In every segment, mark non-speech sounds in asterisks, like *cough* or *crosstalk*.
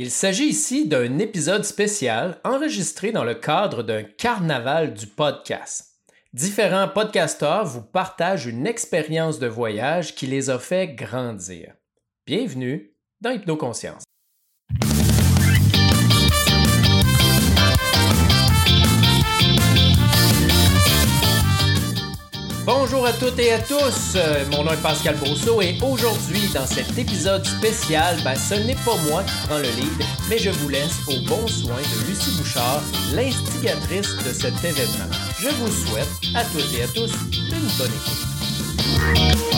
Il s'agit ici d'un épisode spécial enregistré dans le cadre d'un carnaval du podcast. Différents podcasteurs vous partagent une expérience de voyage qui les a fait grandir. Bienvenue dans Hypnoconscience. Bonjour à toutes et à tous, euh, mon nom est Pascal Brousseau et aujourd'hui dans cet épisode spécial, ben, ce n'est pas moi qui prends le lead, mais je vous laisse au bon soin de Lucie Bouchard, l'instigatrice de cet événement. Je vous souhaite à toutes et à tous une bonne écoute.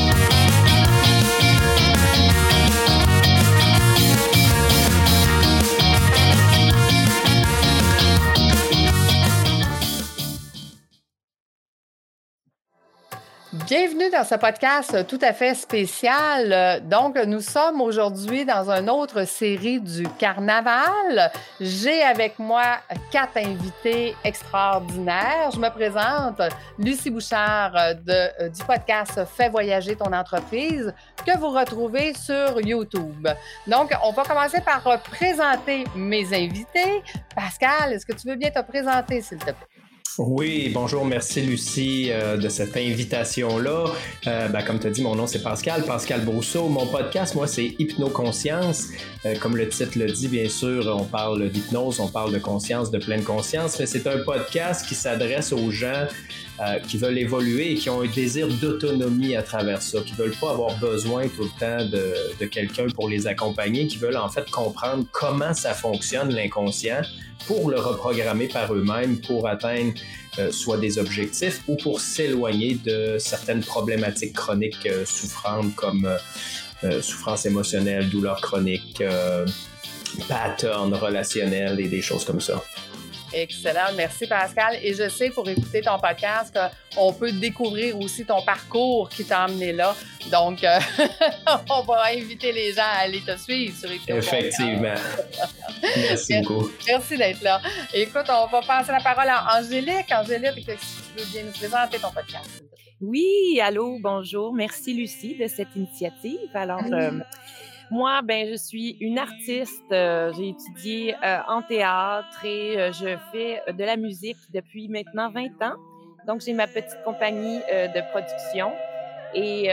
Bienvenue dans ce podcast tout à fait spécial. Donc, nous sommes aujourd'hui dans une autre série du carnaval. J'ai avec moi quatre invités extraordinaires. Je me présente, Lucie Bouchard du podcast Fais voyager ton entreprise que vous retrouvez sur YouTube. Donc, on va commencer par présenter mes invités. Pascal, est-ce que tu veux bien te présenter, s'il te plaît? Oui, bonjour, merci Lucie euh, de cette invitation-là. Euh, ben, comme tu as dit, mon nom c'est Pascal, Pascal Brousseau. Mon podcast, moi, c'est Hypnoconscience. Euh, comme le titre le dit, bien sûr, on parle d'hypnose, on parle de conscience, de pleine conscience, mais c'est un podcast qui s'adresse aux gens qui veulent évoluer et qui ont un désir d'autonomie à travers ça, qui veulent pas avoir besoin tout le temps de, quelqu'un pour les accompagner, qui veulent en fait comprendre comment ça fonctionne l'inconscient pour le reprogrammer par eux-mêmes pour atteindre euh, soit des objectifs ou pour s'éloigner de certaines problématiques chroniques euh, souffrantes comme euh, souffrance émotionnelle, douleur chronique, pattern relationnel et des choses comme ça. Excellent. Merci, Pascal. Et je sais, pour écouter ton podcast, qu'on peut découvrir aussi ton parcours qui t'a amené là. Donc, euh, *laughs* on va inviter les gens à aller te suivre sur YouTube. Effectivement. Merci beaucoup. Merci d'être là. Écoute, on va passer la parole à Angélique. Angélique, est-ce que tu veux bien nous présenter ton podcast? Oui, allô, bonjour. Merci, Lucie, de cette initiative. Alors, euh, moi, ben, je suis une artiste. Euh, j'ai étudié euh, en théâtre et euh, je fais de la musique depuis maintenant 20 ans. Donc, j'ai ma petite compagnie de production et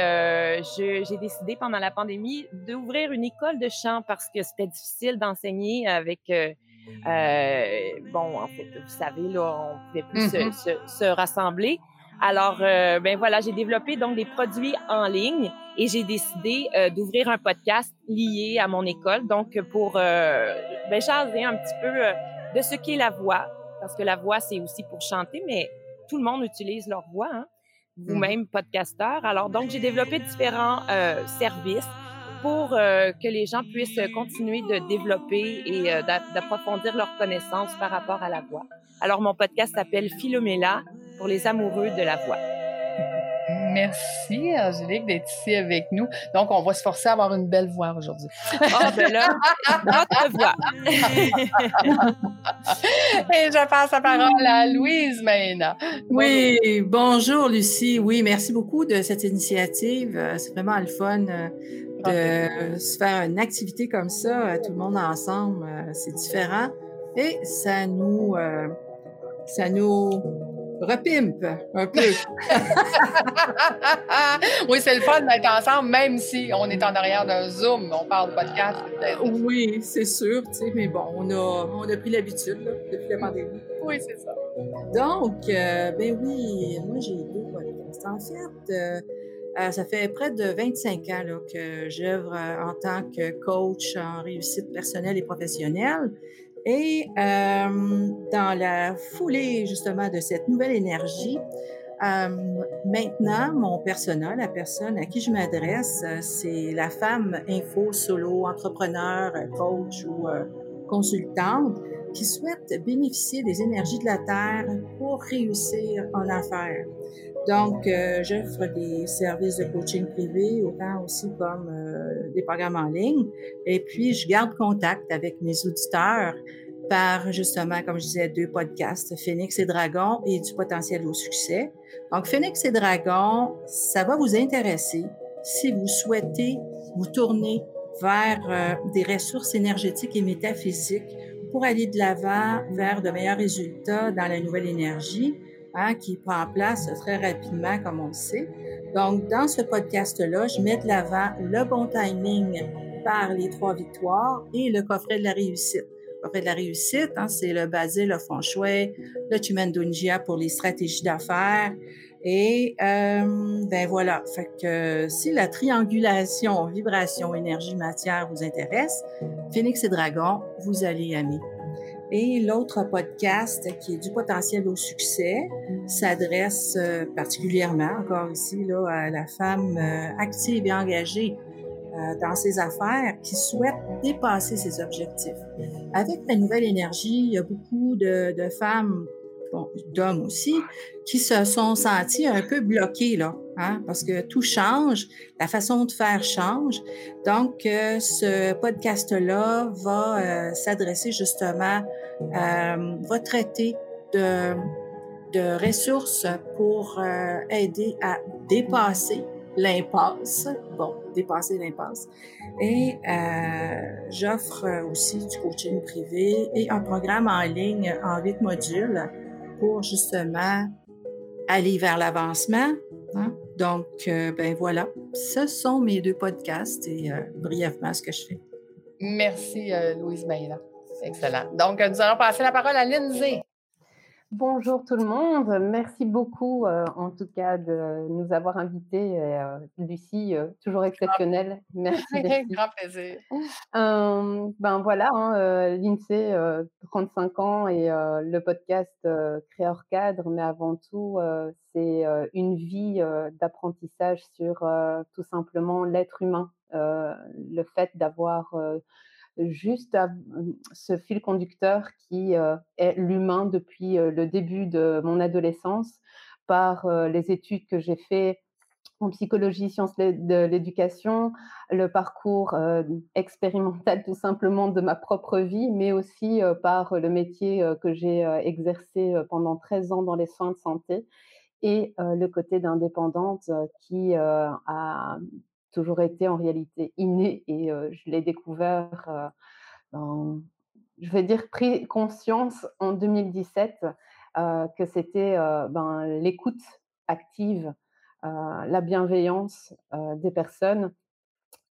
j'ai décidé pendant la pandémie d'ouvrir une école de chant parce que c'était difficile d'enseigner avec bon, en fait, vous savez, là, on pouvait plus se, mm-hmm. se, rassembler. Alors, euh, ben voilà, j'ai développé donc des produits en ligne et j'ai décidé euh, d'ouvrir un podcast lié à mon école, donc pour euh, ben, jaser un petit peu euh, de ce qu'est la voix, parce que la voix c'est aussi pour chanter, mais tout le monde utilise leur voix, hein? vous-même mm-hmm. podcasteur. Alors donc j'ai développé différents services pour que les gens puissent continuer de développer et d'approfondir leurs connaissances par rapport à la voix. Alors mon podcast s'appelle Philomela pour les amoureux de la voix. Merci, Angélique, d'être ici avec nous. Donc, on va se forcer à avoir une belle voix aujourd'hui. Ah, ben là, notre voix. *laughs* Et je passe la parole à Louise maintenant. Oui, bonjour, Lucie. Oui, merci beaucoup de cette initiative. Euh, c'est vraiment le fun euh, de se faire une activité comme ça, euh, tout le monde ensemble. C'est différent. Et ça nous, ça nous repimpe un peu. *laughs* oui, c'est le fun d'être ensemble, même si on est en arrière d'un Zoom, on parle podcast. Oui, c'est sûr, tu sais, mais bon, on a, on a pris l'habitude depuis la pandémie. Oui, c'est ça. Donc, euh, ben oui, moi j'ai deux podcasts. En fait, euh, euh, ça fait près de 25 ans là, que j'œuvre en tant que coach en réussite personnelle et professionnelle. Et euh, dans la foulée justement de cette nouvelle énergie, euh, maintenant, mon persona, la personne à qui je m'adresse, euh, c'est la femme info, solo, entrepreneur, coach ou consultante qui souhaite bénéficier des énergies de la Terre pour réussir en affaires. Donc, euh, j'offre des services de coaching privé, autant aussi comme euh, des programmes en ligne. Et puis, je garde contact avec mes auditeurs par, justement, comme je disais, deux podcasts, Phoenix et Dragon et du potentiel au succès. Donc, Phoenix et Dragon, ça va vous intéresser si vous souhaitez vous tourner vers des ressources énergétiques et métaphysiques pour aller de l'avant vers de meilleurs résultats dans la nouvelle énergie hein, qui prend place très rapidement, comme on le sait. Donc, dans ce podcast-là, je mets de l'avant le bon timing par les trois victoires et le coffret de la réussite. Le coffret de la réussite, hein, c'est le basé, le feng shui, le Tumendunjia pour les stratégies d'affaires. Et euh, ben voilà, fait que si la triangulation vibration, énergie, matière vous intéresse, Phoenix et Dragon, vous allez aimer. Et l'autre podcast qui est du potentiel au succès s'adresse euh, particulièrement, encore ici, là, à la femme euh, active et engagée euh, dans ses affaires qui souhaite dépasser ses objectifs. Avec la nouvelle énergie, il y a beaucoup de, de femmes bon, d'hommes aussi, qui se sont sentis un peu bloqués, là, hein, parce que tout change, la façon de faire change. Donc, euh, ce podcast-là va euh, s'adresser justement, euh, va traiter de, ressources pour aider à dépasser l'impasse. Bon, dépasser l'impasse. Et j'offre aussi du coaching privé et un programme en ligne en huit modules pour justement aller vers l'avancement. Hein. Donc, euh, ben voilà, ce sont mes deux podcasts et euh, brièvement ce que je fais. Merci, euh, Louise Maïla. Excellent. Donc, nous allons passer la parole à Lindsay. Bonjour tout le monde. Merci beaucoup, euh, en tout cas, de nous avoir invités. Euh, Lucie, euh, toujours exceptionnelle. *laughs* Merci. Grand plaisir. ben voilà, hein, l'INSEE, 35 ans et le podcast Créeur Cadre, mais avant tout, c'est une vie d'apprentissage sur tout simplement l'être humain, le fait d'avoir juste à ce fil conducteur qui euh, est l'humain depuis euh, le début de mon adolescence par euh, les études que j'ai fait en psychologie, sciences de l'éducation, le parcours expérimental tout simplement de ma propre vie, mais aussi par le métier que j'ai exercé pendant 13 ans dans les soins de santé et le côté d'indépendante qui a toujours été en réalité inné et je l'ai découvert, je vais dire, pris conscience en 2017 que c'était ben, l'écoute active, la bienveillance des personnes.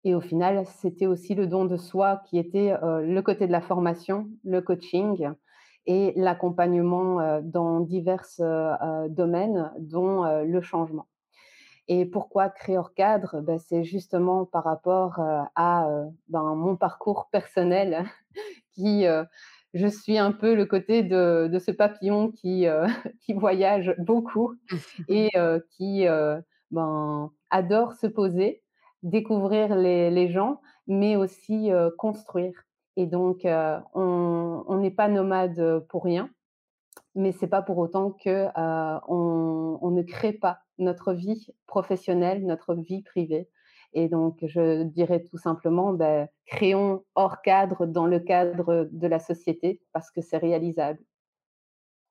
Et au final, c'était aussi le don de soi qui était le côté de la formation, le coaching et l'accompagnement dans divers domaines, dont le changement. Et pourquoi Créor Cadre? Ben, C'est justement par rapport à ben, mon parcours personnel *laughs* qui, je suis un peu le côté de, de ce papillon qui, *laughs* qui voyage beaucoup et *laughs* qui ben, adore se poser, découvrir les, les gens, mais aussi construire. Et donc, on n'est pas nomade pour rien mais c'est pas pour autant que on, on, ne crée pas notre vie professionnelle, notre vie privée. Et donc, je dirais tout simplement, ben, créons hors cadre dans le cadre de la société parce que c'est réalisable.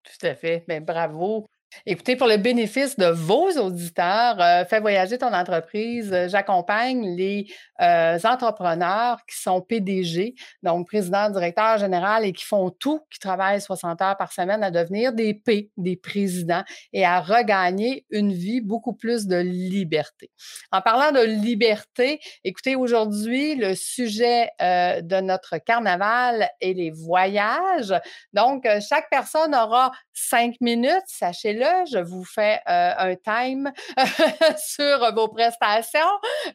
Tout à fait. Mais ben, bravo. Écoutez, pour le bénéfice de vos auditeurs, euh, fais voyager ton entreprise. Euh, j'accompagne les euh, entrepreneurs qui sont PDG, donc président, directeur général et qui font tout, qui travaillent 60 heures par semaine à devenir des P, des présidents et à regagner une vie beaucoup plus de liberté. En parlant de liberté, écoutez, aujourd'hui, le sujet de notre carnaval est les voyages. Donc, chaque personne aura cinq minutes, sachez-le je vous fais euh, un time *laughs* sur vos prestations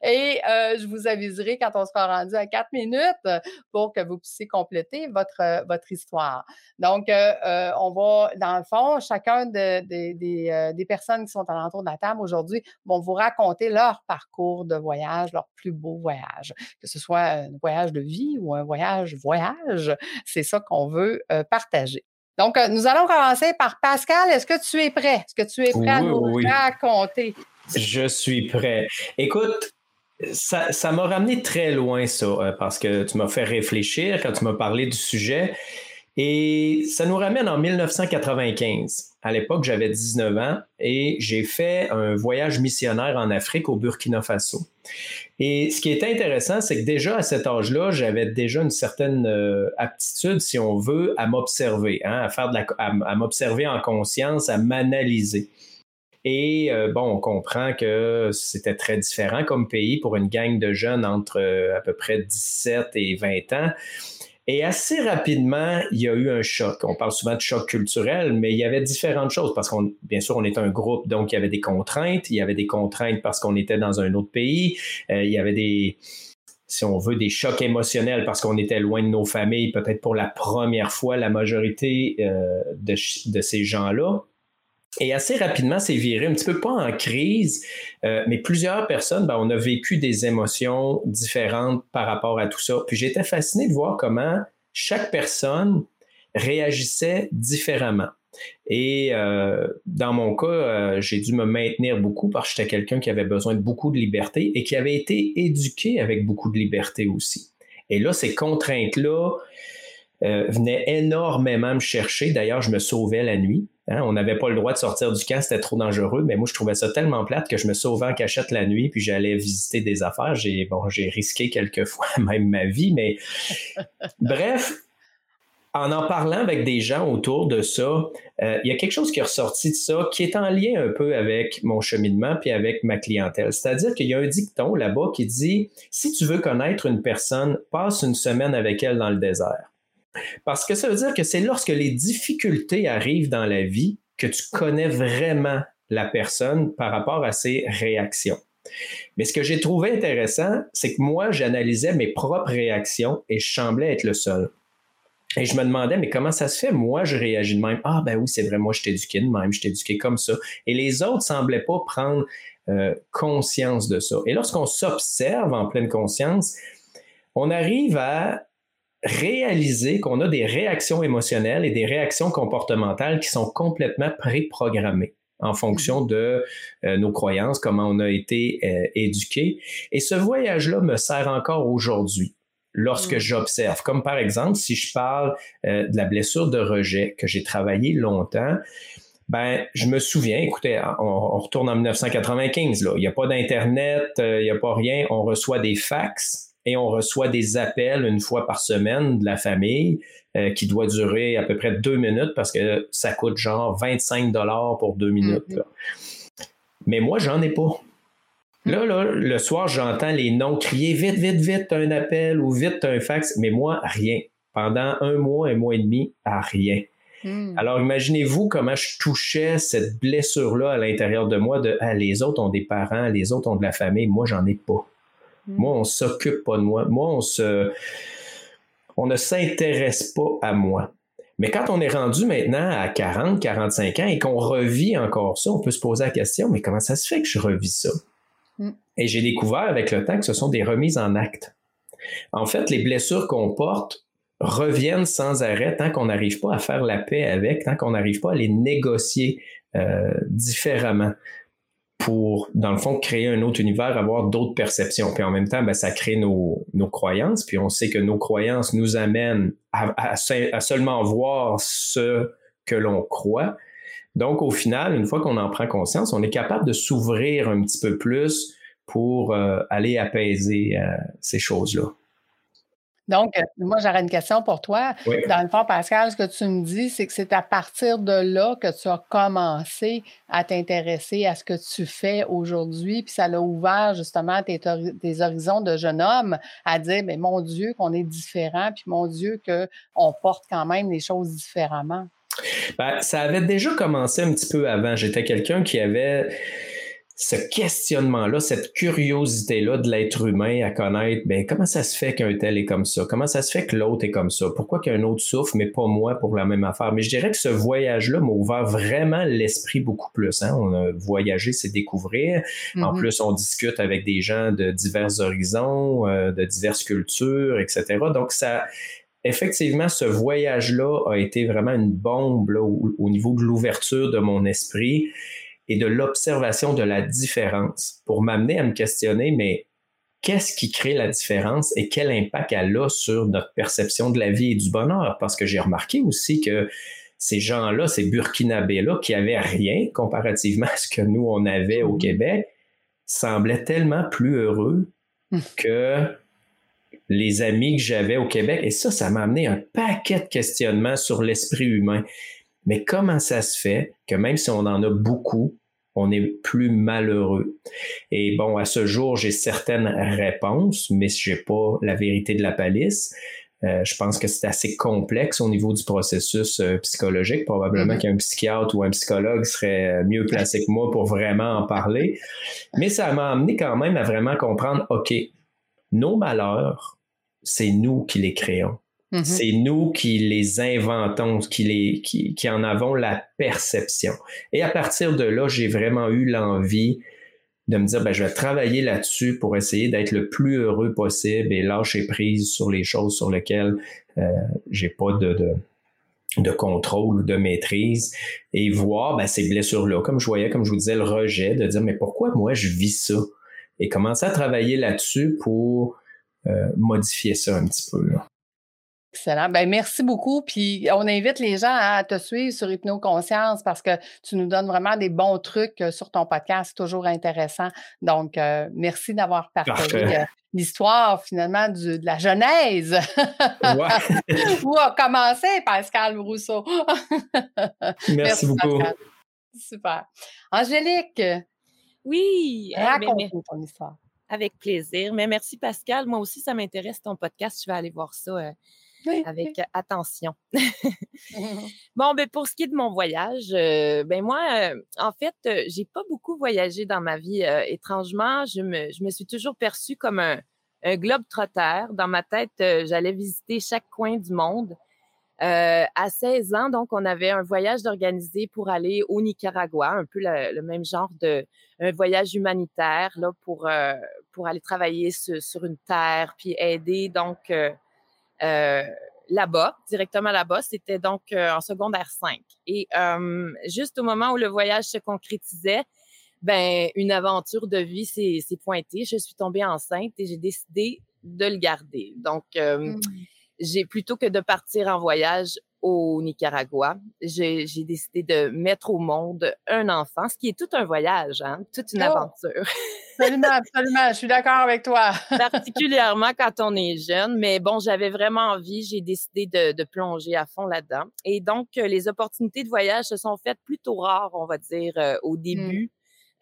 et euh, je vous aviserai quand on sera rendu à quatre minutes pour que vous puissiez compléter votre, euh, votre histoire. Donc, on va, dans le fond, chacun de, des personnes qui sont alentour de la table aujourd'hui vont vous raconter leur parcours de voyage, leur plus beau voyage, que ce soit un voyage de vie ou un voyage voyage. C'est ça qu'on veut partager. Donc, euh, nous allons commencer par Pascal. Est-ce que tu es prêt? Est-ce que tu es prêt à nous raconter? Je suis prêt. Écoute, ça, m'a ramené très loin, ça, euh, parce que tu m'as fait réfléchir quand tu m'as parlé du sujet. Et ça nous ramène en 1995. À l'époque, j'avais 19 ans et j'ai fait un voyage missionnaire en Afrique au Burkina Faso. Et ce qui est intéressant, c'est que déjà à cet âge-là, j'avais déjà une certaine euh, aptitude, si on veut, à m'observer, hein, à faire de la, à, m'observer en conscience, à m'analyser. Et euh, bon, on comprend que c'était très différent comme pays pour une gang de jeunes entre euh, à peu près 17 et 20 ans. Et assez rapidement, il y a eu un choc. On parle souvent de choc culturel, mais il y avait différentes choses parce qu'on, bien sûr, on est un groupe, donc il y avait des contraintes. Il y avait des contraintes parce qu'on était dans un autre pays. Euh, il y avait des, si on veut, des chocs émotionnels parce qu'on était loin de nos familles, peut-être pour la première fois, la majorité euh, de, de ces gens-là. Et assez rapidement, c'est viré un petit peu pas en crise, euh, mais plusieurs personnes, ben, on a vécu des émotions différentes par rapport à tout ça. Puis j'étais fasciné de voir comment chaque personne réagissait différemment. Et euh, dans mon cas, euh, j'ai dû me maintenir beaucoup parce que j'étais quelqu'un qui avait besoin de beaucoup de liberté et qui avait été éduqué avec beaucoup de liberté aussi. Et là, ces contraintes-là venaient énormément me chercher. D'ailleurs, je me sauvais la nuit. Hein, on n'avait pas le droit de sortir du camp, c'était trop dangereux, mais moi, je trouvais ça tellement plate que je me sauvais en cachette la nuit, puis j'allais visiter des affaires. J'ai, bon, j'ai risqué quelques *laughs* fois même ma vie, mais bref, en en parlant avec des gens autour de ça, euh, il y a quelque chose qui est ressorti de ça qui est en lien un peu avec mon cheminement puis avec ma clientèle. C'est-à-dire qu'il y a un dicton là-bas qui dit si tu veux connaître une personne, passe une semaine avec elle dans le désert. Parce que ça veut dire que c'est lorsque les difficultés arrivent dans la vie que tu connais vraiment la personne par rapport à ses réactions. Mais ce que j'ai trouvé intéressant, c'est que moi, j'analysais mes propres réactions et je semblais être le seul. Et je me demandais, mais comment ça se fait? Moi, je réagis de même. Ah, ben oui, c'est vrai, moi, je éduqué de même, je éduqué comme ça. Et les autres semblaient pas prendre euh, conscience de ça. Et lorsqu'on s'observe en pleine conscience, on arrive à réaliser qu'on a des réactions émotionnelles et des réactions comportementales qui sont complètement préprogrammées en fonction mhm. de euh, nos croyances, comment on a été euh, éduqué. Et ce voyage-là me sert encore aujourd'hui lorsque mhm. j'observe. Comme par exemple, si je parle euh, de la blessure de rejet que j'ai travaillé longtemps, ben, je me souviens, écoutez, on, retourne en 1995, là. Il n'y a pas d'Internet, il n'y a pas rien. On reçoit des fax et on reçoit des appels une fois par semaine de la famille euh, qui doit durer à peu près deux minutes parce que ça coûte genre 25 dollars pour deux minutes. Mm-hmm. Mais moi, j'en ai pas. Là, là, le soir, j'entends les noms crier vite, vite, vite, un appel ou vite, un fax, mais moi, rien. Pendant un mois, un mois et demi, à rien. Mm. Alors, imaginez-vous comment je touchais cette blessure-là à l'intérieur de moi de ah, les autres ont des parents, les autres ont de la famille, moi, j'en ai pas. Moi, on s'occupe pas de moi. Moi, on se, on ne s'intéresse pas à moi. Mais quand on est rendu maintenant à 40, 45 ans et qu'on revit encore ça, on peut se poser la question, mais comment ça se fait que je revis ça? Mm. Et j'ai découvert avec le temps que ce sont des remises en acte. En fait, les blessures qu'on porte reviennent sans arrêt tant qu'on n'arrive pas à faire la paix avec, tant qu'on n'arrive pas à les négocier euh, différemment pour, dans le fond, créer un autre univers, avoir d'autres perceptions. Puis en même temps, ben, ça crée nos, nos, croyances. Puis on sait que nos croyances nous amènent à seulement voir ce que l'on croit. Donc, au final, une fois qu'on en prend conscience, on est capable de s'ouvrir un petit peu plus pour euh, aller apaiser euh, ces choses-là. Donc, euh, moi, j'aurais une question pour toi. Dans le fond, Pascal, ce que tu me dis, c'est que c'est à partir de là que tu as commencé à t'intéresser à ce que tu fais aujourd'hui, puis ça l'a ouvert justement tes, tes, horizons de jeune homme à dire, mais mon Dieu, qu'on est différent, puis mon Dieu, qu'on porte quand même les choses différemment. Ben, ça avait déjà commencé un petit peu avant. J'étais quelqu'un qui avait ce questionnement-là, cette curiosité-là de l'être humain à connaître, ben, comment ça se fait qu'un tel est comme ça? Comment ça se fait que l'autre est comme ça? Pourquoi qu'un autre souffre, mais pas moi pour la même affaire? Mais je dirais que ce voyage-là m'a ouvert vraiment l'esprit beaucoup plus. Hein? On a voyagé, c'est découvrir. En mm-hmm. plus, on discute avec des gens de divers horizons, euh, de diverses cultures, etc. Donc, ça, effectivement, ce voyage-là a été vraiment une bombe au, niveau de l'ouverture de mon esprit et de l'observation de la différence pour m'amener à me questionner, mais qu'est-ce qui crée la différence et quel impact elle a sur notre perception de la vie et du bonheur? Parce que j'ai remarqué aussi que ces gens-là, ces Burkinabés-là, qui avaient rien comparativement *laughs* à ce que nous, on avait au mm-hmm. Québec, semblaient tellement plus heureux mm. que les amis que j'avais au Québec. Et ça, ça m'a amené un paquet de questionnements sur l'esprit humain. Mais comment ça se fait que même si on en a beaucoup, on est plus malheureux. Et bon, à ce jour, j'ai certaines réponses, mais j'ai pas la vérité de la palisse. Euh, je pense que c'est assez complexe au niveau du processus euh, psychologique. Probablement mm-hmm. qu'un psychiatre ou un psychologue serait mieux placé que moi pour vraiment en parler. Mais ça m'a amené quand même à vraiment comprendre, OK, nos malheurs, c'est nous qui les créons. Mm-hmm. C'est nous qui les inventons, qui, les, qui, qui, en avons la perception. Et à partir de là, j'ai vraiment eu l'envie de me dire, ben, je vais travailler là-dessus pour essayer d'être le plus heureux possible et lâcher prise sur les choses sur lesquelles euh, j'ai pas de, de, de, contrôle ou de maîtrise et voir ben, ces blessures-là, comme je voyais, comme je vous disais, le rejet, de dire, mais pourquoi moi je vis ça? Et commencer à travailler là-dessus pour euh, modifier ça un petit peu. Excellent. Ben, merci beaucoup. Puis on invite les gens à te suivre sur Hypnoconscience parce que tu nous donnes vraiment des bons trucs euh, sur ton podcast. C'est toujours intéressant. Donc, euh, merci d'avoir partagé euh, l'histoire finalement de la genèse. Ouais. *laughs* Où a commencé Pascal Rousseau. *laughs* merci, beaucoup. Super. Angélique. Oui. Raconte-nous ton histoire. Avec plaisir. Mais merci Pascal. Moi aussi, ça m'intéresse ton podcast. Je vais aller voir ça avec attention. *laughs* *laughs* bon, ben pour ce qui est de mon voyage, ben moi, en fait, j'ai pas beaucoup voyagé dans ma vie. étrangement, je me, je me suis toujours perçue comme un, un globe trotteur. Dans ma tête, j'allais visiter chaque coin du monde. à 16 ans, donc, on avait un voyage d'organiser pour aller au Nicaragua, un peu le, même genre de un voyage humanitaire là pour pour aller travailler sur, sur, une terre puis aider donc euh, là-bas, directement là-bas. C'était donc euh, en secondaire 5. Et euh, juste au moment où le voyage se concrétisait, ben une aventure de vie s'est pointée. Je suis tombée enceinte et j'ai décidé de le garder. Donc, mmh. j'ai plutôt que de partir en voyage au Nicaragua, j'ai décidé de mettre au monde un enfant, ce qui est tout un voyage, hein, toute une oh! aventure. Absolument, *laughs* absolument. Je suis d'accord avec toi. *laughs* Particulièrement quand on est jeune. Mais bon, j'avais vraiment envie. J'ai décidé de, de, plonger à fond là-dedans. Et donc, euh, les opportunités de voyage se sont faites plutôt rares, on va dire, euh, au mmh. début.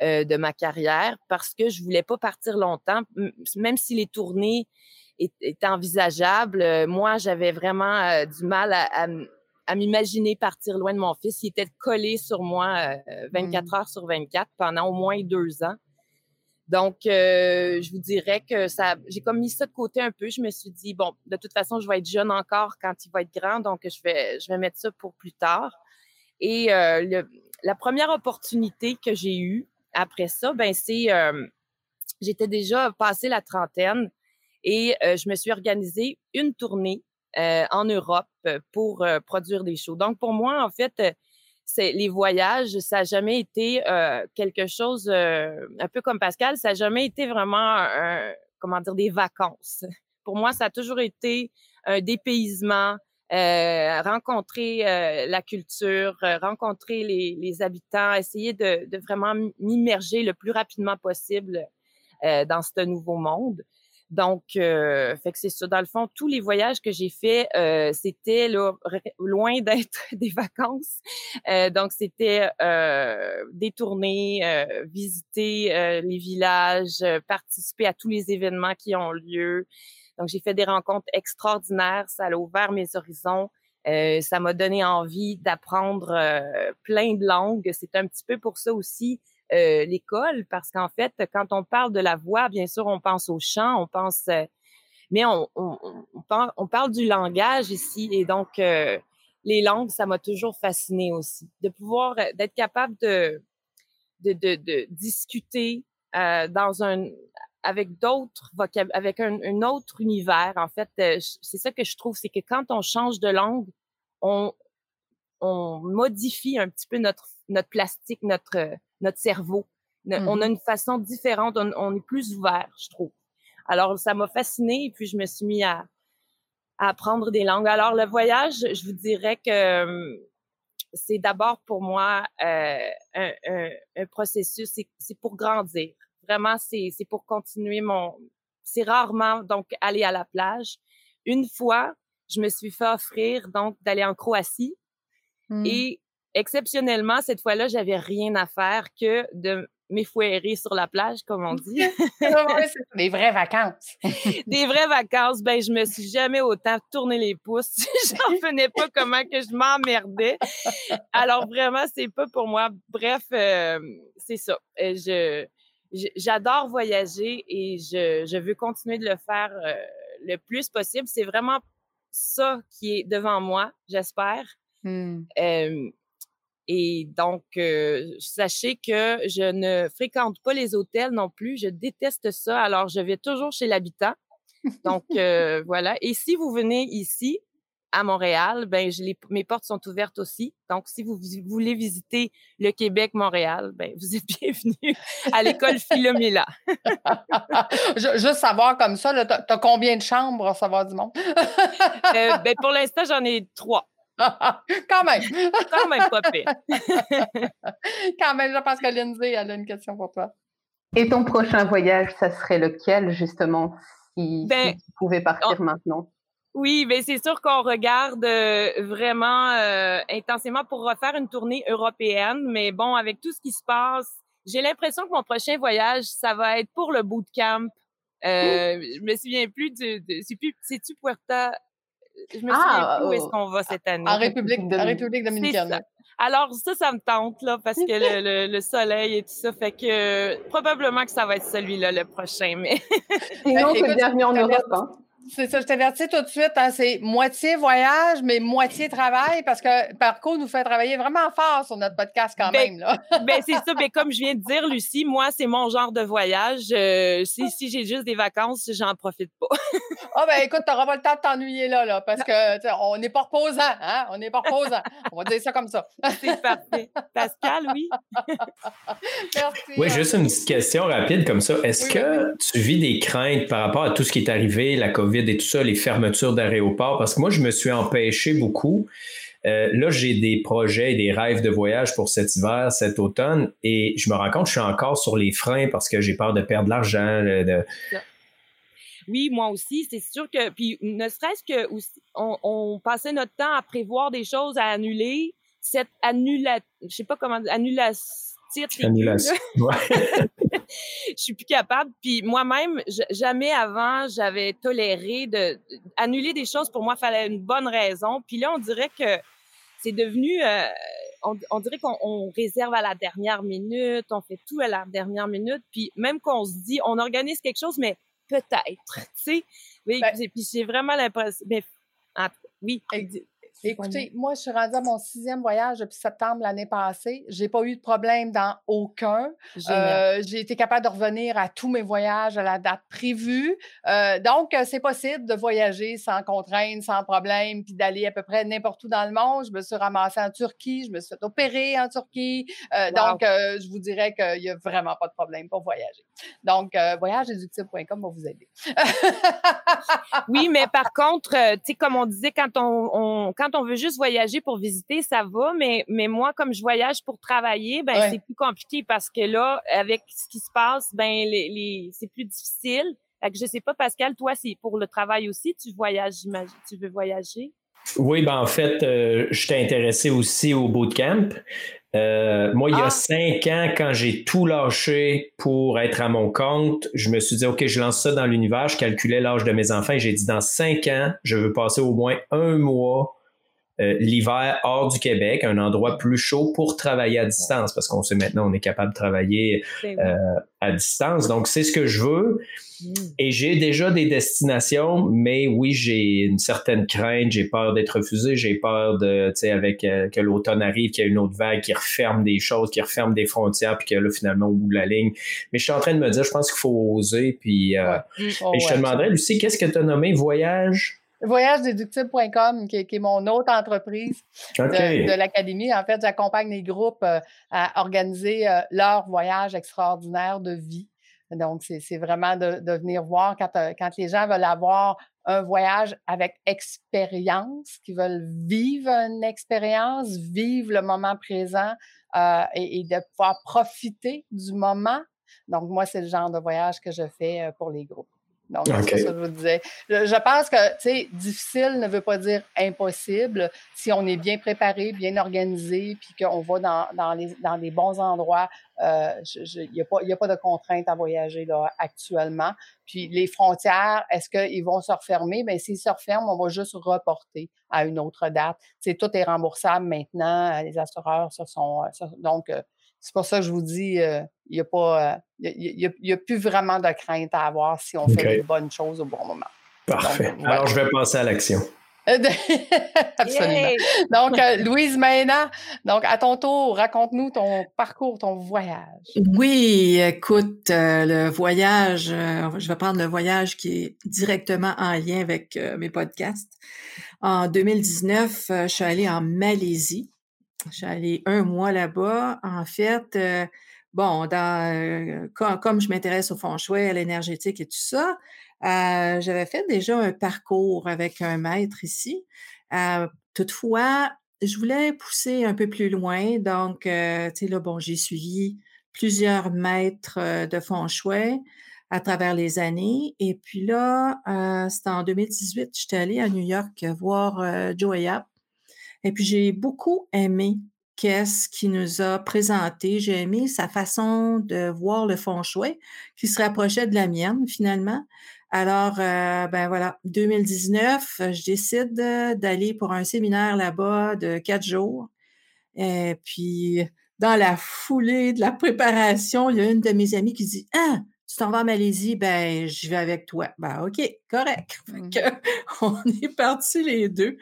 Euh, de ma carrière parce que je voulais pas partir longtemps, même si les tournées étaient envisageables. moi, j'avais vraiment du mal à, à, m'imaginer partir loin de mon fils. Il était collé sur moi 24 mmh. heures sur 24 pendant au moins deux ans. Donc, euh, je vous dirais que ça, j'ai comme mis ça de côté un peu. Je me suis dit, bon, de toute façon, je vais être jeune encore quand il va être grand, donc je vais, je vais mettre ça pour plus tard. Et euh, le, la première opportunité que j'ai eue après ça, ben c'est, euh, j'étais déjà passé la trentaine et je me suis organisée une tournée en Europe pour produire des shows. Donc, pour moi, en fait, c'est les voyages, ça n'a jamais été euh, quelque chose, euh, un peu comme Pascal, ça n'a jamais été vraiment, comment dire, des vacances. Pour moi, ça a toujours été un dépaysement, euh, rencontrer la culture, rencontrer les, les, habitants, essayer de, de vraiment m'immerger le plus rapidement possible dans ce nouveau monde. Donc, euh, fait que c'est ça. Dans le fond, tous les voyages que j'ai faits, euh, c'était loin *laughs* d'être des vacances. Euh, donc, c'était euh, des tournées, euh, visiter euh, les villages, participer à tous les événements qui ont lieu. Donc, j'ai fait des rencontres extraordinaires. Ça a ouvert mes horizons. ça m'a donné envie d'apprendre plein de langues. C'est un petit peu pour ça aussi euh, l'école parce qu'en fait, quand on parle de la voix, bien sûr, on pense au chant, on pense, euh, mais on, on, on, parle, du langage ici et donc euh, les langues, ça m'a toujours fasciné aussi, de pouvoir d'être capable de de, de, de discuter dans un avec d'autres avec un, un, autre univers. En fait, c'est ça que je trouve, c'est que quand on change de langue, on on modifie un petit peu notre notre plastique, notre notre cerveau. On a une façon différente, on, est plus ouvert, je trouve. Alors, ça m'a fascinée et puis je me suis mis à, à apprendre des langues. Alors, le voyage, je vous dirais que c'est d'abord pour moi euh, un, un, un, processus, c'est pour grandir. Vraiment, c'est pour continuer mon... C'est rarement, donc, aller à la plage. Une fois, je me suis fait offrir, donc, d'aller en Croatie. Mmh. Et exceptionnellement, cette fois-là, j'avais rien à faire que de m'effouérer sur la plage, comme on dit. *laughs* des vraies vacances. *laughs* des vraies vacances. Ben, je me suis jamais autant tourné les pouces. *laughs* J'en revenais pas comment que je m'emmerdais. Alors vraiment, c'est pas pour moi. Bref, euh, c'est ça. Euh, je, j'adore voyager et je, je, veux continuer de le faire euh, le plus possible. C'est vraiment ça qui est devant moi, j'espère. Hmm. Et donc, euh, sachez que je ne fréquente pas les hôtels non plus. Je déteste ça. Alors, je vais toujours chez l'habitant. Donc, *laughs* euh, voilà. Et si vous venez ici, à Montréal, ben je mes portes sont ouvertes aussi. Donc, si vous voulez visiter le Québec, Montréal, ben vous êtes *laughs* bienvenue à l'école Philomela. *laughs* Juste savoir comme ça, tu as, combien de chambres à savoir du monde? Euh, ben, pour l'instant, j'en ai trois. *laughs* Quand même. *laughs* Quand même pas pire. *laughs* Quand même, je pense que Lindsay, elle a une question pour toi. Et ton prochain voyage, ça serait lequel, justement, si, ben, tu pouvais partir maintenant? Oui, mais ben, c'est sûr qu'on regarde euh, vraiment euh, intensément pour refaire une tournée européenne. Mais bon, avec tout ce qui se passe, j'ai l'impression que mon prochain voyage, ça va être pour le bootcamp. Euh, je me souviens plus de, c'est plus, c'est-tu Puerta je me souviens ah, où est-ce oh, qu'on va cette année. En République, en République dominicaine. Alors ça, ça me tente là parce que *laughs* le, le, soleil et tout ça fait que probablement que ça va être celui-là le prochain. Mais sinon c'est le dernier en Europe. Hein? C'est ça, je t'avertis tout de suite, hein, c'est moitié voyage, mais moitié travail, parce que Parcours nous fait travailler vraiment fort sur notre podcast quand ben, même. Là. *laughs* ben, c'est ça, ben, comme je viens de dire, Lucie, moi, c'est mon genre de voyage. Euh, si, si j'ai juste des vacances, j'en profite pas. *laughs* Ah ben écoute, t'auras pas le temps de t'ennuyer là, là, parce que on n'est pas reposant, hein? On n'est pas reposant. On va dire ça comme ça. *laughs* c'est parfait. Pascal, oui. Merci. Oui, juste une petite question rapide comme ça. Est-ce que tu vis des craintes par rapport à tout ce qui est arrivé, la COVID? Et tout ça, les fermetures d'aéroports, parce que moi, je me suis empêché beaucoup. Euh, là, j'ai des projets et des rêves de voyage pour cet hiver, cet automne, et je me rends compte que je suis encore sur les freins parce que j'ai peur de perdre de l'argent. Oui, moi aussi, c'est sûr que, puis ne serait-ce que on, passait notre temps à prévoir des choses à annuler. Cette annulation, je sais pas comment, annulation Annulation. *laughs* *laughs* je suis plus capable. Puis moi-même, jamais avant, j'avais toléré de, annuler des choses. Pour moi, il fallait une bonne raison. Puis là, on dirait que c'est devenu, euh, on, dirait qu'on réserve à la dernière minute, on fait tout à la dernière minute. Puis même qu'on se dit, on organise quelque chose, mais peut-être, *laughs* tu sais. Ben puis j'ai vraiment l'impression, mais oui. Écoutez, moi, je suis rendue à mon sixième voyage depuis septembre l'année passée. J'ai pas eu de problème dans aucun. Euh, j'ai été capable de revenir à tous mes voyages à la date prévue. Euh, donc, euh, c'est possible de voyager sans contrainte, sans problème, puis d'aller à peu près n'importe où dans le monde. Je me suis ramassée en Turquie, je me suis fait opérer en Turquie. Donc, je vous dirais qu'il y a vraiment pas de problème pour voyager. Donc, voyageéductible.com va vous aider. oui, mais par contre, tu sais, comme on disait, quand on, on quand on veut juste voyager pour visiter, ça va, mais, mais moi, comme je voyage pour travailler, ben, c'est plus compliqué parce que là, avec ce qui se passe, ben, les, les c'est plus difficile. Fait que je sais pas, Pascal, toi, c'est pour le travail aussi, tu voyages, j'imagine, tu veux voyager? Oui, ben en fait, euh, je t'ai intéressé aussi au bootcamp. Euh, moi, il y a ah! cinq ans, quand j'ai tout lâché pour être à mon compte, je me suis dit, OK, je lance ça dans l'univers. Je calculais l'âge de mes enfants et j'ai dit, dans cinq ans, je veux passer au moins un mois euh, l'hiver hors du Québec, un endroit plus chaud pour travailler à distance, parce qu'on sait maintenant on est capable de travailler euh, à distance. Donc c'est ce que je veux. Mm. Et j'ai déjà des destinations, mais oui, j'ai une certaine crainte, j'ai peur d'être refusé, j'ai peur de, tu sais, avec euh, que l'automne arrive, qu'il y a une autre vague qui referme des choses, qui referme des frontières, puis que là, finalement, au bout de la ligne. Mais je suis en train de me dire, je pense qu'il faut oser, puis mm. et je te demanderais, Lucie, qu'est-ce que tu as nommé? Voyage? voyagedeductible.com, qui, qui, est mon autre entreprise de, l'Académie. En fait, j'accompagne les groupes euh, à organiser euh, leur voyage extraordinaire de vie. Donc, c'est vraiment de, de, venir voir quand, quand les gens veulent avoir un voyage avec expérience, qui veulent vivre une expérience, vivre le moment présent euh, et, et, de pouvoir profiter du moment. Donc, moi, c'est le genre de voyage que je fais pour les groupes. Donc, c'est ça que je vous disais. Je, pense que, tu sais, difficile ne veut pas dire impossible. Si on est bien préparé, bien organisé, puis qu'on va dans, dans, les, dans les bons endroits, euh, il n'y a, pas, a pas de contrainte à voyager là, actuellement. Puis les frontières, est-ce qu'ils vont se refermer? Bien, s'ils se referment, on va juste reporter à une autre date. Tu sais, tout est remboursable maintenant. Les assureurs se sont... donc, euh, c'est pour ça que je vous dis, euh, il n'y a pas, il euh, y a, plus vraiment de crainte à avoir si on fait les bonnes choses au bon moment. Parfait. Alors, je vais passer à l'action. *laughs* Absolument. Donc, euh, *laughs* Louise Maina, donc à ton tour, raconte-nous ton parcours, ton voyage. Oui, écoute, le voyage, je vais prendre le voyage qui est directement en lien avec mes podcasts. En 2019, je suis allée en Malaisie. Allée un mois là-bas. En fait, euh, bon, euh, comme, je m'intéresse au feng shui, à l'énergétique et tout ça, euh, j'avais fait déjà un parcours avec un maître ici. toutefois, je voulais pousser un peu plus loin. Donc, tu sais, là, bon, j'ai suivi plusieurs maîtres de feng shui à travers les années. Et puis là, c'était en 2018, j'étais allée à New York voir Joya et puis, j'ai beaucoup aimé qu'est-ce qu'il nous a présenté. J'ai aimé sa façon de voir le fond shui qui se rapprochait de la mienne, finalement. Alors, euh, ben voilà, 2019, je décide d'aller pour un séminaire là-bas de quatre jours. Et puis, dans la foulée de la préparation, il y a une de mes amies qui dit Ah, t'en vas en Malaisie, ben, je vais avec toi. Ben, OK, correct. *laughs* Mmh. on est partis les deux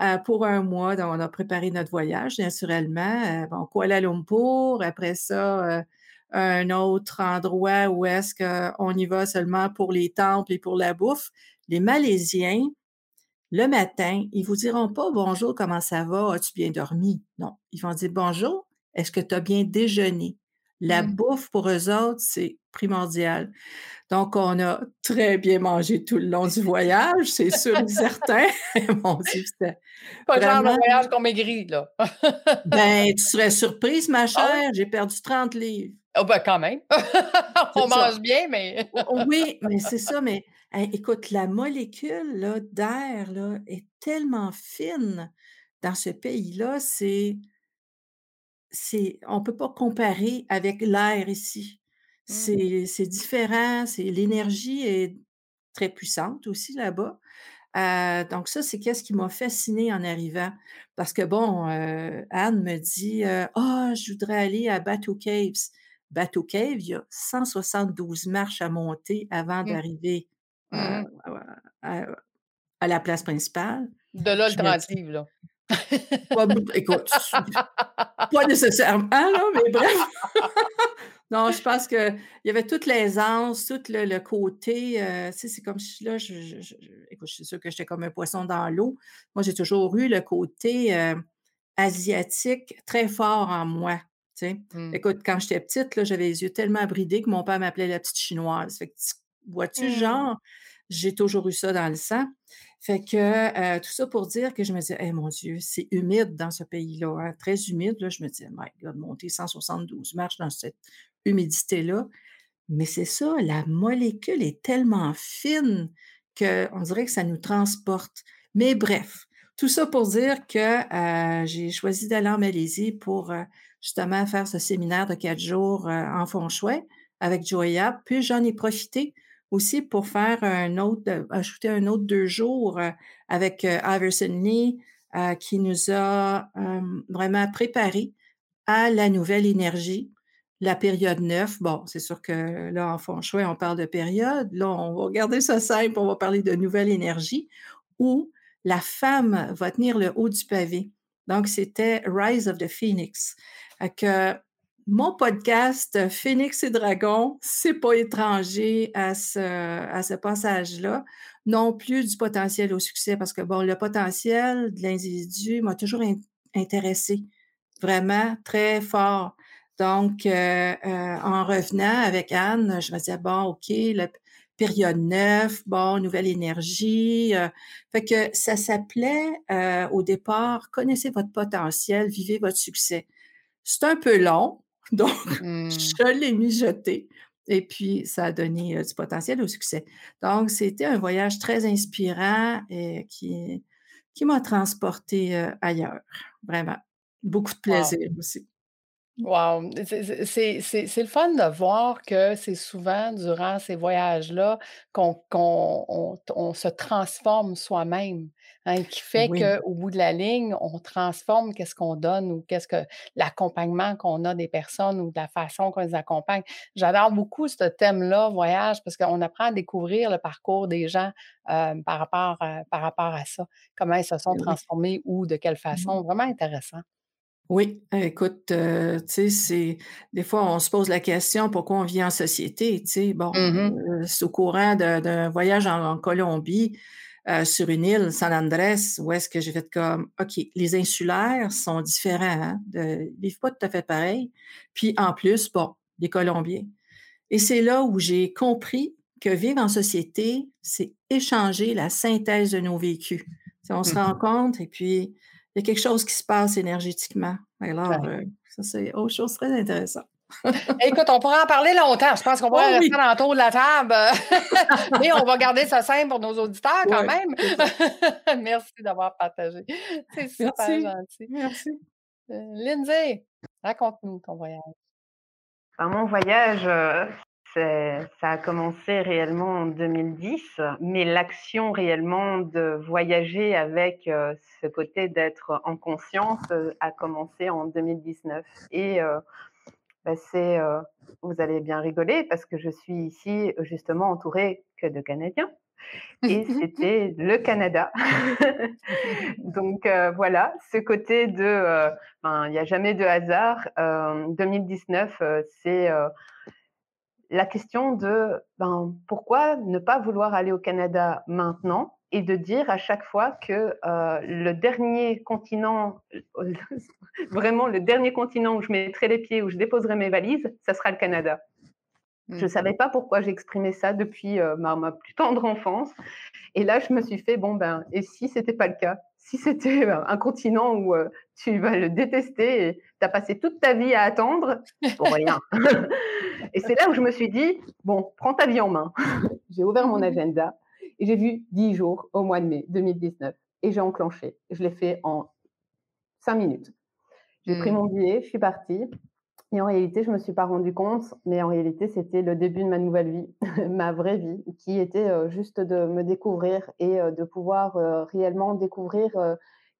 euh, pour un mois. Donc, on a préparé notre voyage, naturellement. Euh, bon, Kuala Lumpur, après ça, euh, un autre endroit où est-ce qu'on y va seulement pour les temples et pour la bouffe. Les Malaisiens, le matin, ils vous diront pas bonjour, comment ça va, as-tu bien dormi? Non, ils vont dire bonjour, est-ce que tu as bien déjeuné? La mmh. bouffe pour eux autres, c'est primordial. Donc, on a très bien mangé tout le long du voyage, c'est sûr et certain. *laughs* Mon Dieu, c'était. Pas le genre de voyage qu'on maigrit, là. *laughs* ben, tu serais surprise, ma ah chère, j'ai perdu 30 livres. Oh, ben, quand même. *laughs* on mange bien, mais. oui, mais c'est ça, mais écoute, la molécule d'air est tellement fine dans ce pays-là, c'est on ne peut pas comparer avec l'air ici. Mmh. C'est différent, c'est l'énergie est très puissante aussi là-bas. Euh, donc ça, c'est qu'est-ce qui m'a fasciné en arrivant? Parce que bon, euh, Anne me dit euh, Ah, oh, je voudrais aller à Bateau Caves. Bateau Cave, il y a 172 marches à monter avant mmh. d'arriver mmh à, la place principale. De là, le là pas, écoute, pas nécessairement, là, mais bref. *laughs* non, je pense qu'il y avait toute l'aisance, tout le, côté. Euh, tu sais, c'est comme si là, je, écoute, je suis sûre que j'étais comme un poisson dans l'eau. Moi, j'ai toujours eu le côté euh, asiatique très fort en moi. Tu sais. Mmh. Écoute, quand j'étais petite, j'avais les yeux tellement bridés que mon père m'appelait la petite chinoise. Fait que, vois-tu, mmh. genre, j'ai toujours eu ça dans le sang. Fait que euh, tout ça pour dire que je me disais, eh mon Dieu, c'est humide dans ce pays-là, hein, très humide. Là, je me disais, my God, monter 172 marches dans cette humidité-là. Mais c'est ça, la molécule est tellement fine qu'on dirait que ça nous transporte. Mais bref, tout ça pour dire que euh, j'ai choisi d'aller en Malaisie pour euh, justement faire ce séminaire de quatre jours en fond chouette avec Joya. Puis j'en ai profité aussi pour faire un autre, ajouter un autre deux jours euh, avec euh, Iverson Lee euh, qui nous a vraiment préparé à la nouvelle énergie, la période 9. Bon, c'est sûr que là, en fond chouette, on parle de période. Là, on va garder ça simple, on va parler de nouvelle énergie où la femme va tenir le haut du pavé. Donc, c'était Rise of the Phoenix. Que mon podcast Phoenix et Dragon, c'est pas étranger à ce, passage-là, non plus du potentiel au succès, parce que bon, le potentiel de l'individu m'a toujours intéressé, vraiment très fort. Donc, en revenant avec Anne, je me disais, bon, OK, le, période 9, bon, nouvelle énergie. fait que ça s'appelait au départ, connaissez votre potentiel, vivez votre succès. C'est un peu long, *laughs* donc mmh. je l'ai mijoté. Et puis, ça a donné du potentiel au succès. Donc, c'était un voyage très inspirant et qui, qui m'a transporté ailleurs. Vraiment. Beaucoup de plaisir aussi. Wow! C'est le fun de voir que c'est souvent durant ces voyages-là qu'on on, se transforme soi-même, hein, qui fait qu'au bout de la ligne, on transforme qu'est-ce qu'on donne ou qu'est-ce que l'accompagnement qu'on a des personnes ou de la façon qu'on les accompagne. J'adore beaucoup ce thème-là, voyage, parce qu'on apprend à découvrir le parcours des gens euh, par, rapport, par rapport à ça, comment ils se sont transformés ou de quelle mmh façon. Vraiment intéressant. Oui, écoute, euh, tu sais, c'est des fois, on se pose la question pourquoi on vit en société, tu sais? Bon, mmh euh, c'est au courant d'un voyage en, Colombie, euh, sur une île, San Andrés, où est-ce que j'ai fait comme, OK, les insulaires sont différents, hein, de, ils vivent pas tout à fait pareil. Puis en plus, bon, les Colombiens. Et c'est là où j'ai compris que vivre en société, c'est échanger la synthèse de nos vécus. on se mmh rend compte et puis il y a quelque chose qui se passe énergétiquement. Alors, euh, ça, c'est autre chose très intéressant. *laughs* Écoute, on pourrait en parler longtemps. Je pense qu'on pourrait oh rester dans le tour de la table. *laughs* *laughs* Mais on va garder ça simple pour nos auditeurs quand même. Merci d'avoir partagé. C'est super gentil. Merci. Euh, Lindsay, raconte-nous ton voyage. mon voyage, euh, ça a commencé réellement en 2010, mais l'action réellement de voyager avec euh, ce côté d'être en conscience euh, a commencé en 2019. Et euh, bah, c'est, vous allez bien rigoler parce que je suis ici justement entourée que de Canadiens. Et *laughs* c'était le Canada. *laughs* Donc voilà, ce côté de, ben, il n'y a jamais de hasard. 2019, c'est la question de ben, pourquoi ne pas vouloir aller au Canada maintenant? Et de dire à chaque fois que euh, le dernier continent, *laughs* vraiment le dernier continent où je mettrai les pieds, où je déposerai mes valises, ça sera le Canada. Je ne savais pas pourquoi j'exprimais ça depuis euh, ma, plus tendre enfance. Et là, je me suis fait, bon, ben, et si ce n'était pas le cas? Si c'était euh, un continent où tu vas le détester et tu as passé toute ta vie à attendre? Pour rien. *laughs* *laughs* Et c'est là où je me suis dit, bon, prends ta vie en main. j'ai ouvert mon agenda et j'ai vu 10 jours au mois de mai 2019 et j'ai enclenché. Je l'ai fait en 5 minutes. J'ai pris hmm. mon billet, je suis partie. Et en réalité, je ne me suis pas rendu compte, mais en réalité, c'était le début de ma nouvelle vie, *laughs* ma vraie vie, qui était euh, juste de me découvrir et euh, de pouvoir euh, réellement découvrir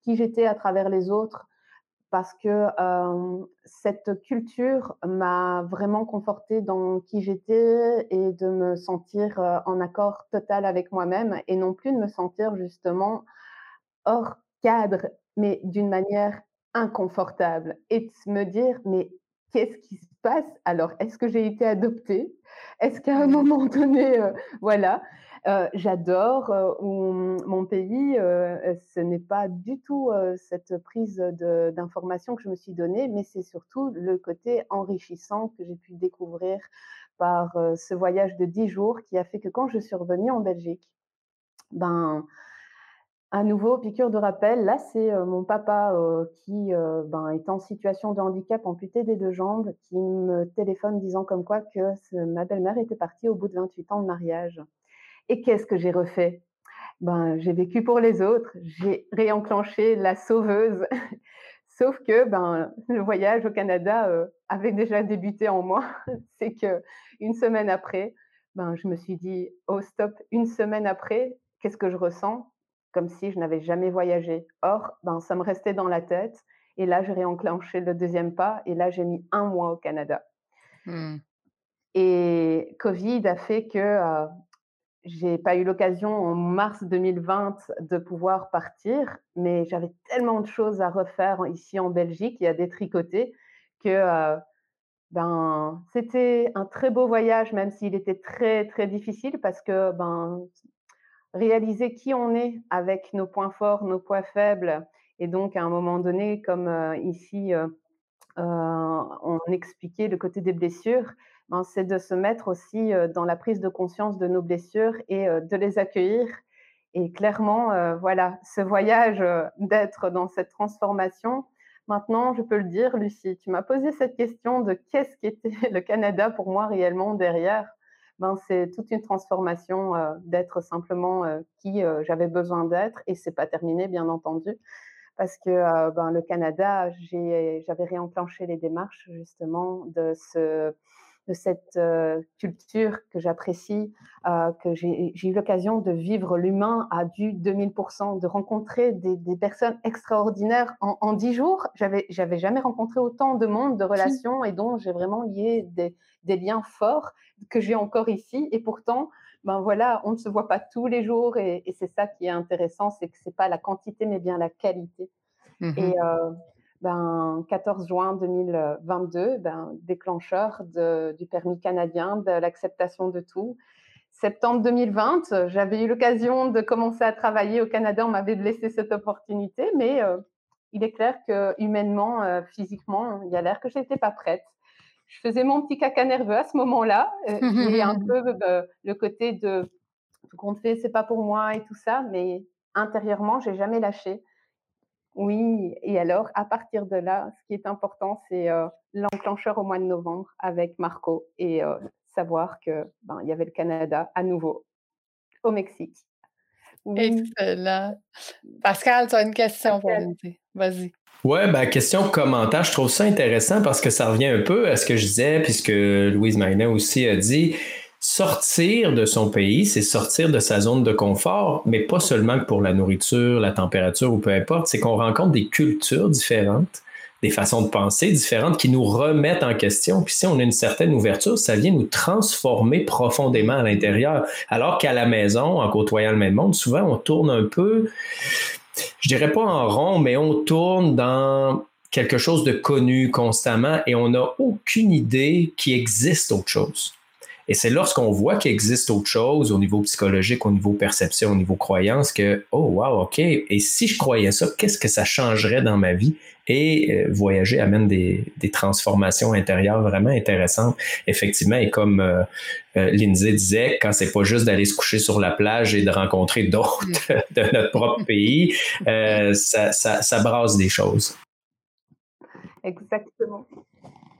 qui j'étais à travers les autres, parce que cette culture m'a vraiment confortée dans qui j'étais et de me sentir en accord total avec moi-même et non plus de me sentir justement hors cadre, mais d'une manière inconfortable et de me dire mais qu'est-ce qui se passe? Alors Est-ce que j'ai été adoptée? Est-ce qu'à un mmh moment donné, voilà euh, j'adore euh, mon pays. Euh, ce n'est pas du tout cette prise d'information que je me suis donnée, mais c'est surtout le côté enrichissant que j'ai pu découvrir par ce voyage de dix jours qui a fait que quand je suis revenue en Belgique, ben, à nouveau, piqûre de rappel, là c'est mon papa qui ben, est en situation de handicap amputé des deux jambes, qui me téléphone disant comme quoi que ma belle-mère était partie au bout de 28 ans de mariage. Et qu'est-ce que j'ai refait? Ben, J'ai vécu pour les autres, j'ai réenclenché la sauveuse. *laughs* Sauf que ben, le voyage au Canada euh, avait déjà débuté en moi. *laughs* C'est que une semaine après, ben, je me suis dit, oh stop, une semaine après, qu'est-ce que je ressens? Comme si je n'avais jamais voyagé. Or, ben, ça me restait dans la tête. Et là, j'ai réenclenché le deuxième pas. Et là, j'ai mis un mois au Canada. Mmh. Et Covid a fait que euh, j'ai pas eu l'occasion en mars 2020 de pouvoir partir, mais j'avais tellement de choses à refaire ici en Belgique et à détricoter que euh, ben, c'était un très beau voyage, même s'il était très très difficile parce que ben, réaliser qui on est avec nos points forts, nos points faibles, et donc à un moment donné, comme euh, ici euh, on expliquait le côté des blessures, ben, c'est de se mettre aussi dans la prise de conscience de nos blessures et de les accueillir. Et clairement, voilà, ce voyage d'être dans cette transformation, maintenant, je peux le dire, Lucie, tu m'as posé cette question de qu'est-ce qu'était *laughs* le Canada pour moi réellement derrière. Ben, c'est toute une transformation d'être simplement qui j'avais besoin d'être et c'est pas terminé, bien entendu parce que ben, le Canada, j'avais réenclenché les démarches justement de ce de cette culture que j'apprécie, que j'ai eu l'occasion de vivre l'humain à du 2000%, de rencontrer des, personnes extraordinaires en dix jours. J'avais j'avais jamais rencontré autant de monde, de relations et dont j'ai vraiment lié des, des, liens forts que j'ai encore ici. Et pourtant, ben voilà, on ne se voit pas tous les jours et, et c'est ça qui est intéressant, c'est que c'est pas la quantité mais bien la qualité. Mmh et ben, 14 juin 2022, ben, déclencheur du permis canadien, de l'acceptation de tout. Septembre 2020, j'avais eu l'occasion de commencer à travailler au Canada, on m'avait laissé cette opportunité, mais euh, il est clair que humainement, euh, physiquement, il y a l'air que je n'étais pas prête. Je faisais mon petit caca nerveux à ce moment-là, euh, et un *laughs* peu le côté de tout compte fait, c'est pas pour moi et tout ça, mais intérieurement, j'ai jamais lâché. Oui, et alors, à partir de là, ce qui est important, c'est l'enclencheur au mois de novembre avec Marco et savoir que ben, il y avait le Canada à nouveau au Mexique. Excellent. Pascal, tu as une question pour nous. Vas-y. Ouais, ben, question commentaire, je trouve ça intéressant parce que ça revient un peu à ce que je disais, puisque Louise Magnin aussi a dit sortir de son pays, c'est sortir de sa zone de confort, mais pas seulement pour la nourriture, la température ou peu importe, c'est qu'on rencontre des cultures différentes, des façons de penser différentes qui nous remettent en question. Puis si on a une certaine ouverture, ça vient nous transformer profondément à l'intérieur. Alors qu'à la maison, en côtoyant le même monde, souvent on tourne un peu, je dirais pas en rond, mais on tourne dans quelque chose de connu constamment et on n'a aucune idée qu'il existe autre chose. Et c'est lorsqu'on voit qu'il existe autre chose au niveau psychologique, au niveau perception, au niveau croyance, que, oh, wow, OK, et si je croyais ça, qu'est-ce que ça changerait dans ma vie? Et euh, voyager amène des, transformations intérieures vraiment intéressantes, effectivement. Et comme euh, euh, Lindsay disait, quand c'est pas juste d'aller se coucher sur la plage et de rencontrer d'autres mm. *laughs* de notre propre pays, ça, ça, ça brasse des choses. Exactement.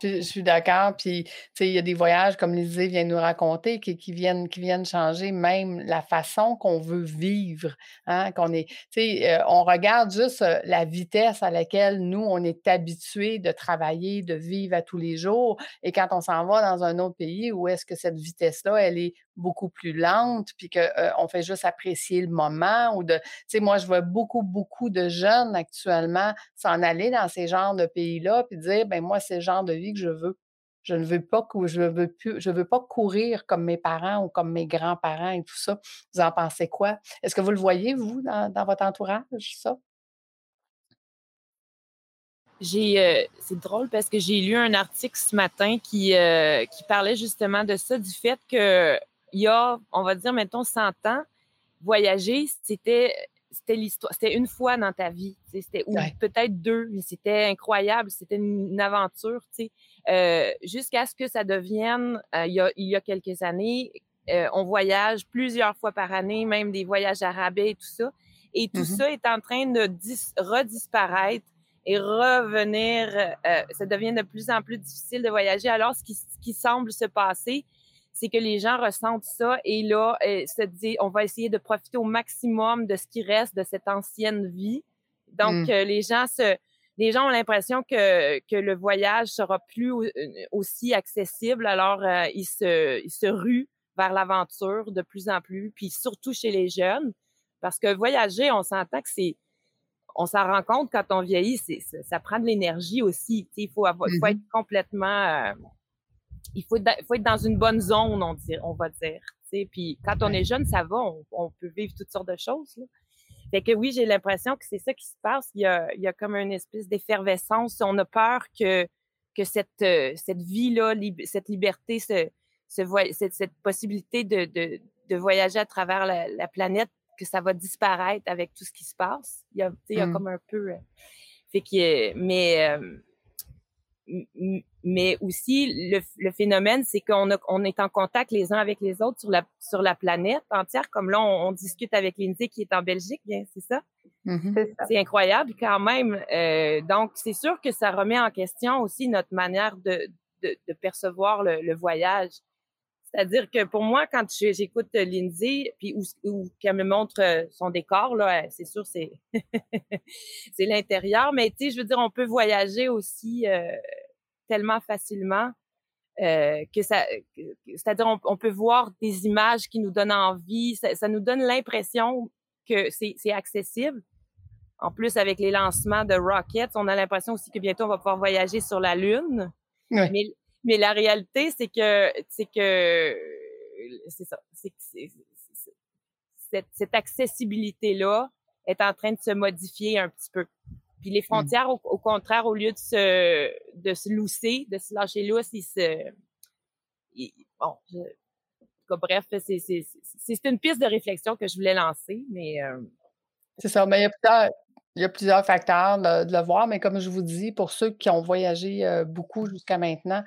Je, suis d'accord. Puis, il y a des voyages, comme Lisée vient nous raconter, qui, viennent, changer même la façon qu'on veut vivre. Hein, euh, on regarde juste euh, la vitesse à laquelle nous, on est habitués de travailler, de vivre à tous les jours. Et quand on s'en va dans un autre pays, où est-ce que cette vitesse-là, elle est beaucoup plus lente, puis qu'on euh, fait juste apprécier le moment ou de, tu sais, moi, je vois beaucoup, beaucoup de jeunes actuellement s'en aller dans ces genres de pays-là, puis dire, ben moi, c'est le genre de vie que je veux. Je ne veux pas je veux plus, je veux pas courir comme mes parents ou comme mes grands-parents et tout ça. Vous en pensez quoi? Est-ce que vous le voyez, vous, dans, votre entourage, ça? Euh, c'est drôle parce que j'ai lu un article ce matin qui, euh, qui parlait justement de ça, du fait que il y a, on va dire, mettons, 100 ans, voyager, c'était c'était l'histoire, c'était une fois dans ta vie, c'était ou peut-être deux, mais c'était incroyable, c'était une, aventure, tu sais, euh, jusqu'à ce que ça devienne, euh, il, y a, il y a quelques années, euh, on voyage plusieurs fois par année, même des voyages arabes et tout ça, et tout mm-hmm. ça est en train de redisparaître et revenir, ça devient de plus en plus difficile de voyager. Alors, ce qui, ce qui semble se passer, c'est que les gens ressentent ça et là, euh, se dit, on va essayer de profiter au maximum de ce qui reste de cette ancienne vie. Donc, mm. euh, les gens se, les gens ont l'impression que, que le voyage sera plus euh, aussi accessible, alors ils se, ils se ruent vers l'aventure de plus en plus, puis surtout chez les jeunes, parce que voyager, on s'entend que c'est, on s'en rend compte quand on vieillit, c'est, ça, prend de l'énergie aussi. Il faut, avoir, faut mm-hmm. être complètement il faut, faut être dans une bonne zone, on, dit, on va dire. Puis quand on est jeune, ça va, on, peut vivre toutes sortes de choses. Là. Fait que oui, j'ai l'impression que c'est ça qui se passe. Il y a, il y a comme une espèce d'effervescence. On a peur que, que cette, euh, cette vie-là, cette liberté, ce, ce, cette, cette possibilité de, de, de, voyager à travers la, planète, que ça va disparaître avec tout ce qui se passe. Il y a, il y a mmh. comme un peu... Euh, fait que, mais... Euh, mais aussi le, le phénomène, c'est qu'on on est en contact les uns avec les autres sur la sur la planète entière. Comme là, on, discute avec Lindsay qui est en Belgique, bien, c'est ça? Mm-hmm. C'est incroyable quand même. Euh, donc, c'est sûr que ça remet en question aussi notre manière de, de, de percevoir le, le voyage. C'est-à-dire que pour moi, quand j'écoute Lindsay, puis ou, qu'elle me montre euh, son décor, là, c'est sûr, c'est *laughs* c'est l'intérieur. Mais tu sais, je veux dire, on peut voyager aussi euh, tellement facilement euh, que ça, c'est-à-dire on, peut voir des images qui nous donnent envie. Ça, ça nous donne l'impression que c'est accessible. En plus, avec les lancements de Rocket, on a l'impression aussi que bientôt on va pouvoir voyager sur la Lune. Oui. Mais mais la réalité, c'est que, c'est que, c'est ça, c'est cette, cette accessibilité-là est en train de se modifier un petit peu. Puis les mmh. frontières, au, contraire, au lieu de se, de se lousser, de se lâcher lousse, ils se, bon, je, bref, c'est, c'est, c'est une piste de réflexion que je voulais lancer, mais. Euh, c'est ça, mais il y a plusieurs, il y a plusieurs facteurs de, le voir, mais comme je vous dis, pour ceux qui ont voyagé beaucoup jusqu'à maintenant,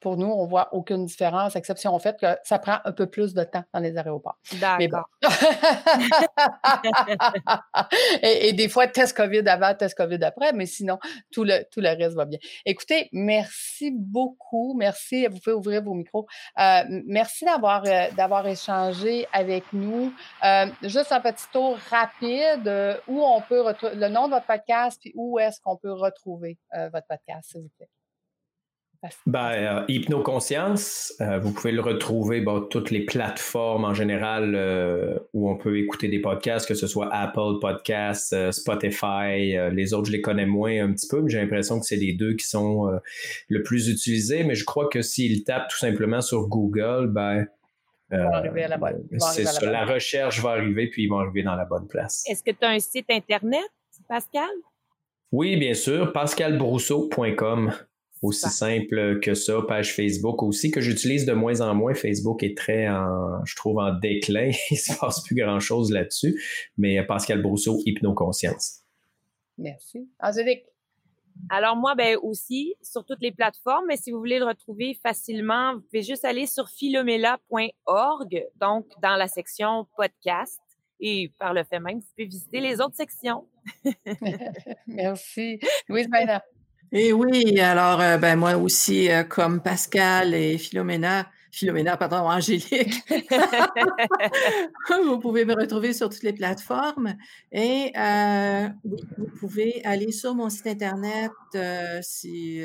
pour nous, on voit aucune différence, exception au fait que ça prend un peu plus de temps dans les aéroports. D'accord. *laughs* et, des fois, test COVID avant, test COVID après, mais sinon, tout le, tout le reste va bien. Écoutez, merci beaucoup. Merci. Vous pouvez ouvrir vos micros. Euh, merci d'avoir, d'avoir échangé avec nous. juste un petit tour rapide où on peut le nom de votre podcast, puis où est-ce qu'on peut retrouver euh, votre podcast, s'il vous plaît? Ben, euh, Hypnoconscience, euh, vous pouvez le retrouver dans toutes les plateformes en général où on peut écouter des podcasts, que ce soit Apple Podcasts, Spotify. les autres, je les connais moins un petit peu, mais j'ai l'impression que c'est les deux qui sont le plus utilisés. Mais je crois que s'ils tapent tout simplement sur Google, ben, c'est ça, la recherche va arriver, puis ils vont arriver dans la bonne place. Est-ce que tu as un site Internet, Pascal? Oui, bien sûr, pascalbrousseau.com. Aussi simple que ça, page Facebook aussi, que j'utilise de moins en moins. Facebook est très, en, je trouve, en déclin. *laughs* Il se passe plus grand-chose là-dessus. Mais Pascal Brousseau, Hypnoconscience. Merci. Angélique? Alors moi, ben aussi sur toutes les plateformes, mais si vous voulez le retrouver facilement, vous pouvez juste aller sur philomela.org, donc dans la section podcast. Et par le fait même, vous pouvez visiter les autres sections. *laughs* *laughs* Merci. Louise Maina. Et oui, alors euh, ben moi aussi, euh, comme Pascal et Philomena, Philomena, pardon, Angélique. *laughs* vous pouvez me retrouver sur toutes les plateformes. Et euh, vous pouvez aller sur mon site Internet si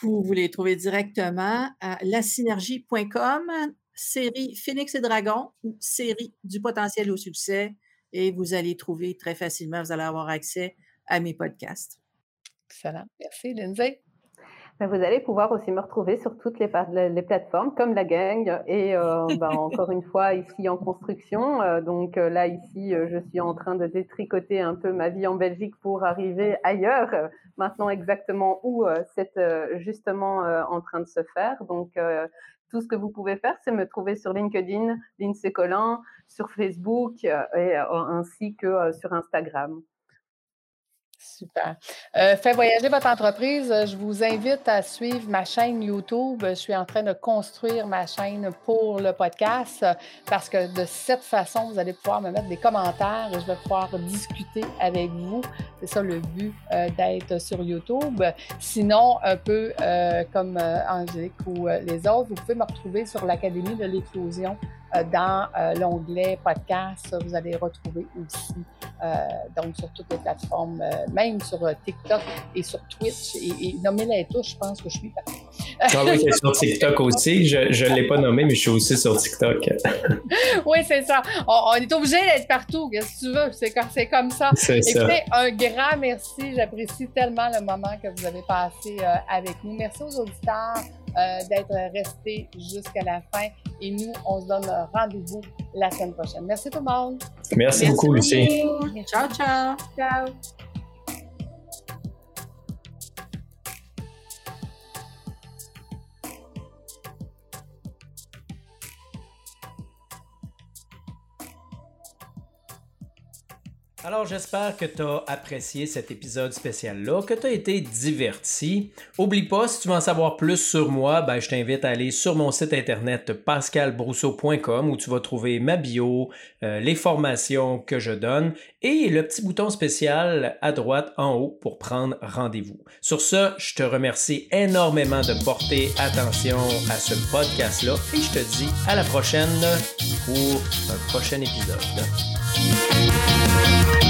vous voulez trouver directement à lasynergie.com, série Phoenix et Dragon, série du potentiel au succès. Et vous allez trouver très facilement, vous allez avoir accès à mes podcasts. Excellent. Merci, Lindsay. Ben, vous allez pouvoir aussi me retrouver sur toutes les, les plateformes comme la gang et euh, *laughs* ben, encore une fois ici en construction. Euh, donc euh, là ici, je suis en train de détricoter un peu ma vie en Belgique pour arriver ailleurs. Maintenant exactement où c'est justement en train de se faire. Donc tout ce que vous pouvez faire, c'est me trouver sur LinkedIn, Lindsay Collin, sur Facebook et ainsi que sur Instagram. Super. Euh, fait voyager votre entreprise. Euh, je vous invite à suivre ma chaîne YouTube. Je suis en train de construire ma chaîne pour le podcast parce que de cette façon, vous allez pouvoir me mettre des commentaires et je vais pouvoir discuter avec vous. C'est ça le but euh, d'être sur YouTube. Sinon, un peu comme Angélique ou les autres, vous pouvez me retrouver sur l'Académie de l'éclosion dans l'onglet podcast. Vous allez retrouver aussi euh, donc sur toutes les plateformes, euh, même sur euh, TikTok et sur Twitch. Et, et nommez-les tous, je pense que je suis partie. Ah oui, c'est sur TikTok aussi. Je ne l'ai pas nommé, mais je suis aussi sur TikTok. *laughs* oui, c'est ça. On, est obligé d'être partout, qu'est-ce que tu veux? C'est comme, comme ça. C'est ça. un grand merci. J'apprécie tellement le moment que vous avez passé avec nous. Merci aux auditeurs. Euh, d'être resté jusqu'à la fin. Et nous, on se donne rendez-vous la semaine prochaine. Merci tout le monde. Merci, beaucoup, Lucie. Ciao, ciao. Ciao. Alors j'espère que tu as apprécié cet épisode spécial-là, que tu as été diverti. Oublie pas, si tu veux en savoir plus sur moi, ben, je t'invite à aller sur mon site internet pascalbrousseau.com où tu vas trouver ma bio, euh, les formations que je donne et le petit bouton spécial à droite en haut pour prendre rendez-vous. Sur ce, je te remercie énormément de porter attention à ce podcast-là et je te dis à la prochaine pour un prochain épisode. Bye.